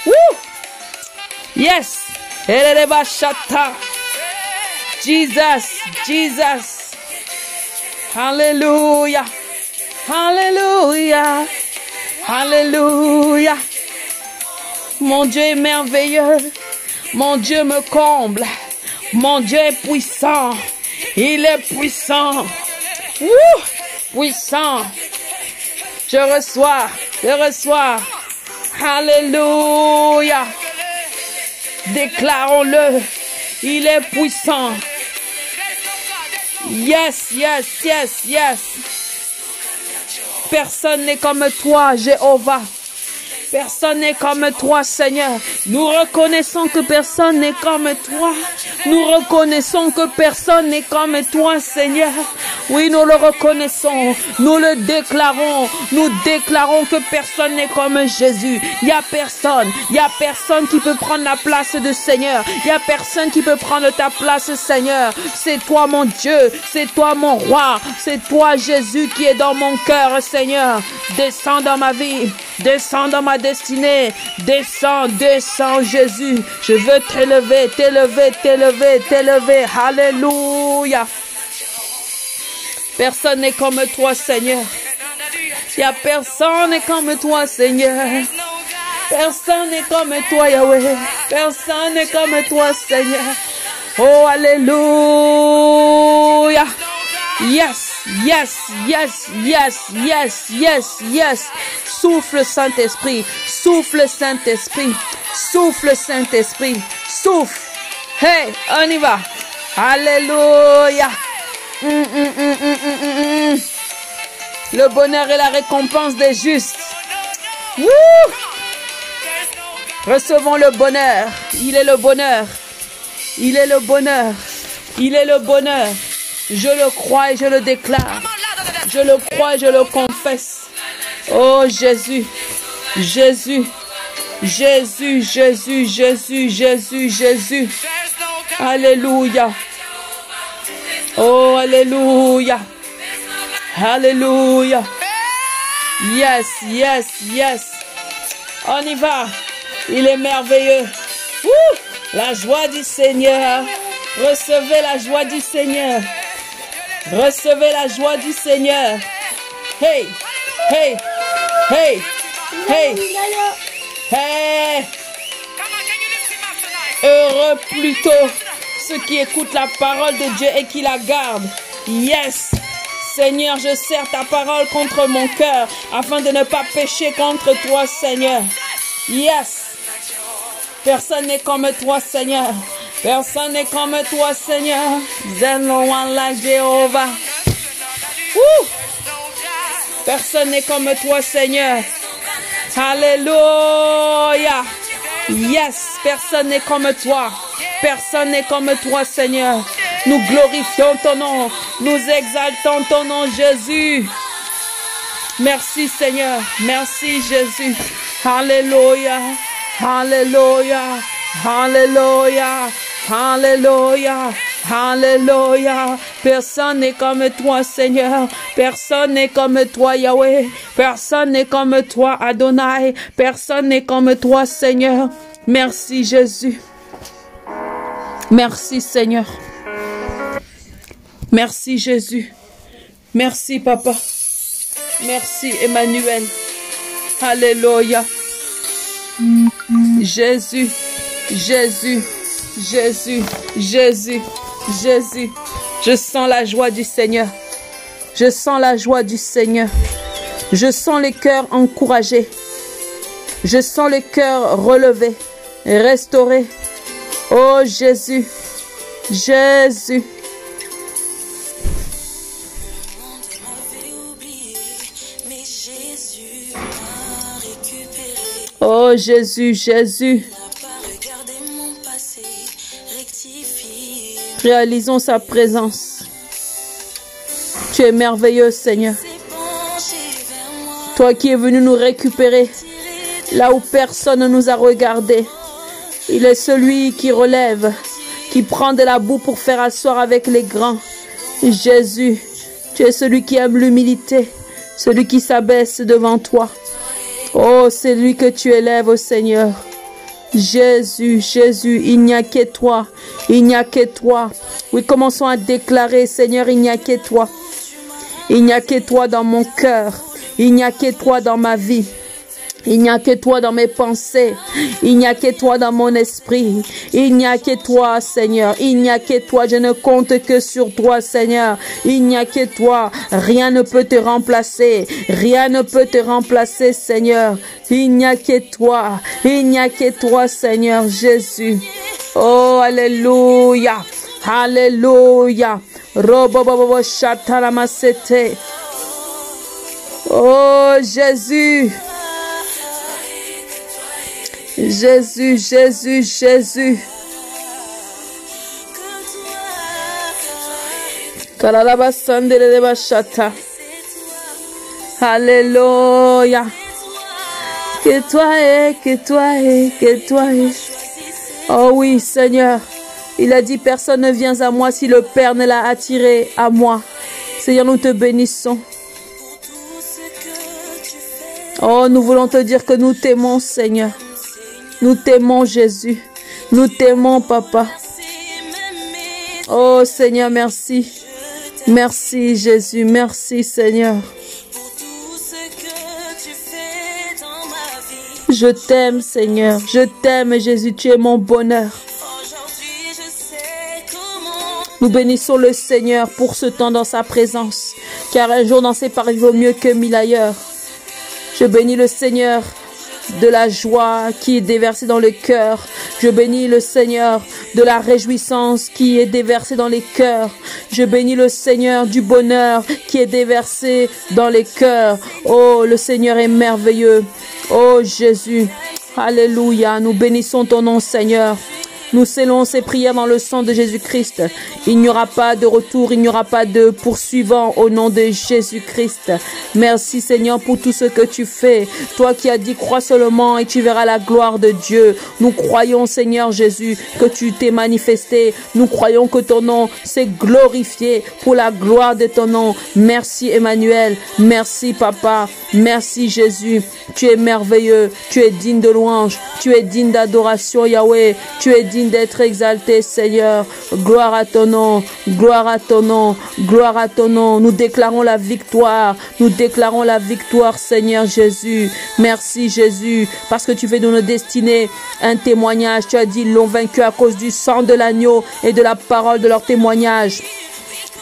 Woo! Yes. Jesus, Jesus. Hallelujah. Alléluia. Alléluia. Mon Dieu est merveilleux. Mon Dieu me comble. Mon Dieu est puissant. Il est puissant. Puissant. Je reçois. Je reçois. Alléluia. Déclarons-le. Il est puissant. Yes, yes, yes, yes. Personne n'est comme toi, Jéhovah. Personne n'est comme toi, Seigneur. Nous reconnaissons que personne n'est comme toi. Nous reconnaissons que personne n'est comme toi, Seigneur. Oui, nous le reconnaissons. Nous le déclarons. Nous déclarons que personne n'est comme Jésus. Il n'y a personne. Il n'y a personne qui peut prendre la place de Seigneur. Il n'y a personne qui peut prendre ta place, Seigneur. C'est toi, mon Dieu. C'est toi, mon roi. C'est toi, Jésus, qui est dans mon cœur, Seigneur. Descends dans ma vie. Descends dans ma destinée. Descends, descends, Jésus. Je veux t'élever, t'élever, t'élever, t'élever. Alléluia. Personne n'est comme toi, Seigneur. Il a personne n'est comme toi, Seigneur. Personne n'est comme toi, Yahweh. Personne n'est comme toi, Seigneur. Oh, Alléluia. Yes, yes, yes, yes, yes, yes, yes. Souffle, Saint-Esprit. Souffle, Saint-Esprit. Souffle, Saint-Esprit. Souffle. Hey, on y va. Alléluia. Mm, mm, mm. Le bonheur est la récompense des justes. Recevons le bonheur. Il est le bonheur. Il est le bonheur. Il est le bonheur. Je le crois et je le déclare. Je le crois et je le confesse. Oh Jésus. Jésus. Jésus, Jésus, Jésus, Jésus, Jésus. Alléluia. Oh, Alléluia. Alléluia. Yes, yes, yes. On y va. Il est merveilleux. La joie du Seigneur. Recevez la joie du Seigneur. Recevez la joie du Seigneur. Hey, hey, hey, hey, hey. Heureux plutôt ceux qui écoutent la parole de Dieu et qui la gardent. Yes. Seigneur, je serre ta parole contre mon cœur afin de ne pas pécher contre toi, Seigneur. Yes. Personne n'est comme toi, Seigneur. Personne n'est comme toi, Seigneur. There's no one like Jehovah. Woo! Personne n'est comme toi, Seigneur. Alléluia. Yes, personne n'est comme toi. Personne n'est comme toi, Seigneur. Nous glorifions ton nom. Nous exaltons ton nom, Jésus. Merci, Seigneur. Merci, Jésus. Alléluia. Alléluia. Alléluia. Alléluia. Alléluia. Personne n'est comme toi, Seigneur. Personne n'est comme toi, Yahweh. Personne n'est comme toi, Adonai. Personne n'est comme toi, Seigneur. Merci, Jésus. Merci, Seigneur. Merci, Jésus. Merci, Papa. Merci, Emmanuel. Alléluia. Jésus, Jésus, Jésus, Jésus, Jésus. Je sens la joie du Seigneur. Je sens la joie du Seigneur. Je sens les cœurs encouragés. Je sens les cœurs relevés, restaurés. Oh Jésus, Jésus. Oh Jésus, Jésus. Réalisons sa présence. Tu es merveilleux, Seigneur. Toi qui es venu nous récupérer là où personne ne nous a regardé. Il est celui qui relève, qui prend de la boue pour faire asseoir avec les grands. Jésus, tu es celui qui aime l'humilité, celui qui s'abaisse devant toi. Oh, c'est lui que tu élèves, au Seigneur. Jésus, Jésus, il n'y a que toi, il n'y a que toi. Oui, commençons à déclarer, Seigneur, il n'y a que toi. Il n'y a que toi dans mon cœur, il n'y a que toi dans ma vie. Il n'y a que toi dans mes pensées. Il n'y a que toi dans mon esprit. Il n'y a que toi, Seigneur. Il n'y a que toi. Je ne compte que sur toi, Seigneur. Il n'y a que toi. Rien ne peut te remplacer. Rien ne peut te remplacer, Seigneur. Il n'y a que toi. Il n'y a que toi, Seigneur Jésus. Oh, Alléluia. Alléluia. Oh, Jésus. Jésus, Jésus, Jésus. Alléluia. Que toi est, que toi que toi. Oh oui, Seigneur. Il a dit, personne ne vient à moi si le Père ne l'a attiré à moi. Seigneur, nous te bénissons. Oh, nous voulons te dire que nous t'aimons, Seigneur. Nous t'aimons, Jésus. Nous t'aimons, Papa. Oh, Seigneur, merci. Merci, Jésus. Merci, Seigneur. Je t'aime, Seigneur. Je t'aime, Jésus. Tu es mon bonheur. Nous bénissons le Seigneur pour ce temps dans sa présence, car un jour dans ses paris vaut mieux que mille ailleurs. Je bénis le Seigneur de la joie qui est déversée dans le cœur. Je bénis le Seigneur de la réjouissance qui est déversée dans les cœurs. Je bénis le Seigneur du bonheur qui est déversé dans les cœurs. Oh, le Seigneur est merveilleux. Oh Jésus. Alléluia. Nous bénissons ton nom, Seigneur. Nous scellons ces prières dans le sang de Jésus-Christ. Il n'y aura pas de retour, il n'y aura pas de poursuivant au nom de Jésus-Christ. Merci Seigneur pour tout ce que tu fais. Toi qui as dit crois seulement et tu verras la gloire de Dieu. Nous croyons Seigneur Jésus que tu t'es manifesté. Nous croyons que ton nom s'est glorifié pour la gloire de ton nom. Merci Emmanuel. Merci Papa. Merci Jésus. Tu es merveilleux. Tu es digne de louange. Tu es digne d'adoration Yahweh. Tu es digne d'être exalté, Seigneur. Gloire à ton nom, gloire à ton nom, gloire à ton nom. Nous déclarons la victoire, nous déclarons la victoire, Seigneur Jésus. Merci Jésus, parce que tu fais de nos destinées un témoignage. Tu as dit, l'ont vaincu à cause du sang de l'agneau et de la parole de leur témoignage.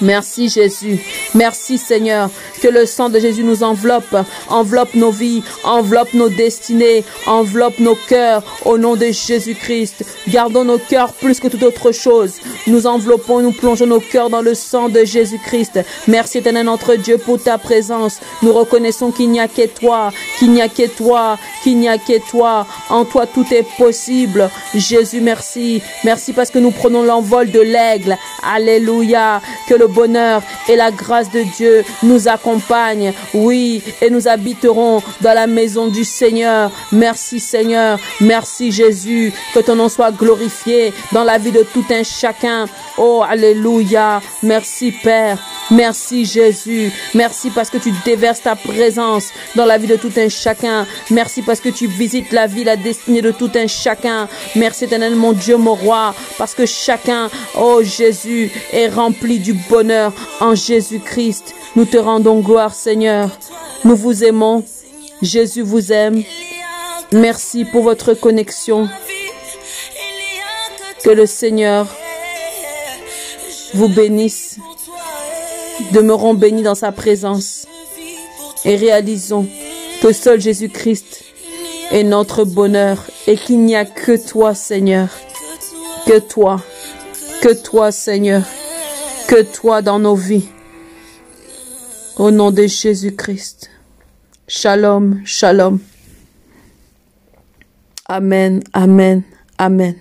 Merci Jésus. Merci Seigneur. Que le sang de Jésus nous enveloppe, enveloppe nos vies, enveloppe nos destinées, enveloppe nos cœurs au nom de Jésus-Christ. Gardons nos cœurs plus que toute autre chose. Nous enveloppons, nous plongeons nos cœurs dans le sang de Jésus-Christ. Merci éternel notre Dieu pour ta présence. Nous reconnaissons qu'il n'y a que toi, qu'il n'y a que toi, qu'il n'y a que toi. En toi tout est possible. Jésus, merci. Merci parce que nous prenons l'envol de l'aigle. Alléluia. Bonheur et la grâce de Dieu nous accompagnent. Oui, et nous habiterons dans la maison du Seigneur. Merci Seigneur. Merci Jésus. Que ton nom soit glorifié dans la vie de tout un chacun. Oh, alléluia. Merci Père. Merci Jésus. Merci parce que tu déverses ta présence dans la vie de tout un chacun. Merci parce que tu visites la vie, la destinée de tout un chacun. Merci éternel mon Dieu, mon roi, parce que chacun, oh Jésus, est rempli du bonheur en Jésus-Christ. Nous te rendons gloire Seigneur. Nous vous aimons. Jésus vous aime. Merci pour votre connexion. Que le Seigneur vous bénisse. Demeurons bénis dans sa présence et réalisons que seul Jésus-Christ est notre bonheur et qu'il n'y a que toi, Seigneur. Que toi, que toi, Seigneur, que toi dans nos vies. Au nom de Jésus-Christ. Shalom, shalom. Amen, amen, amen.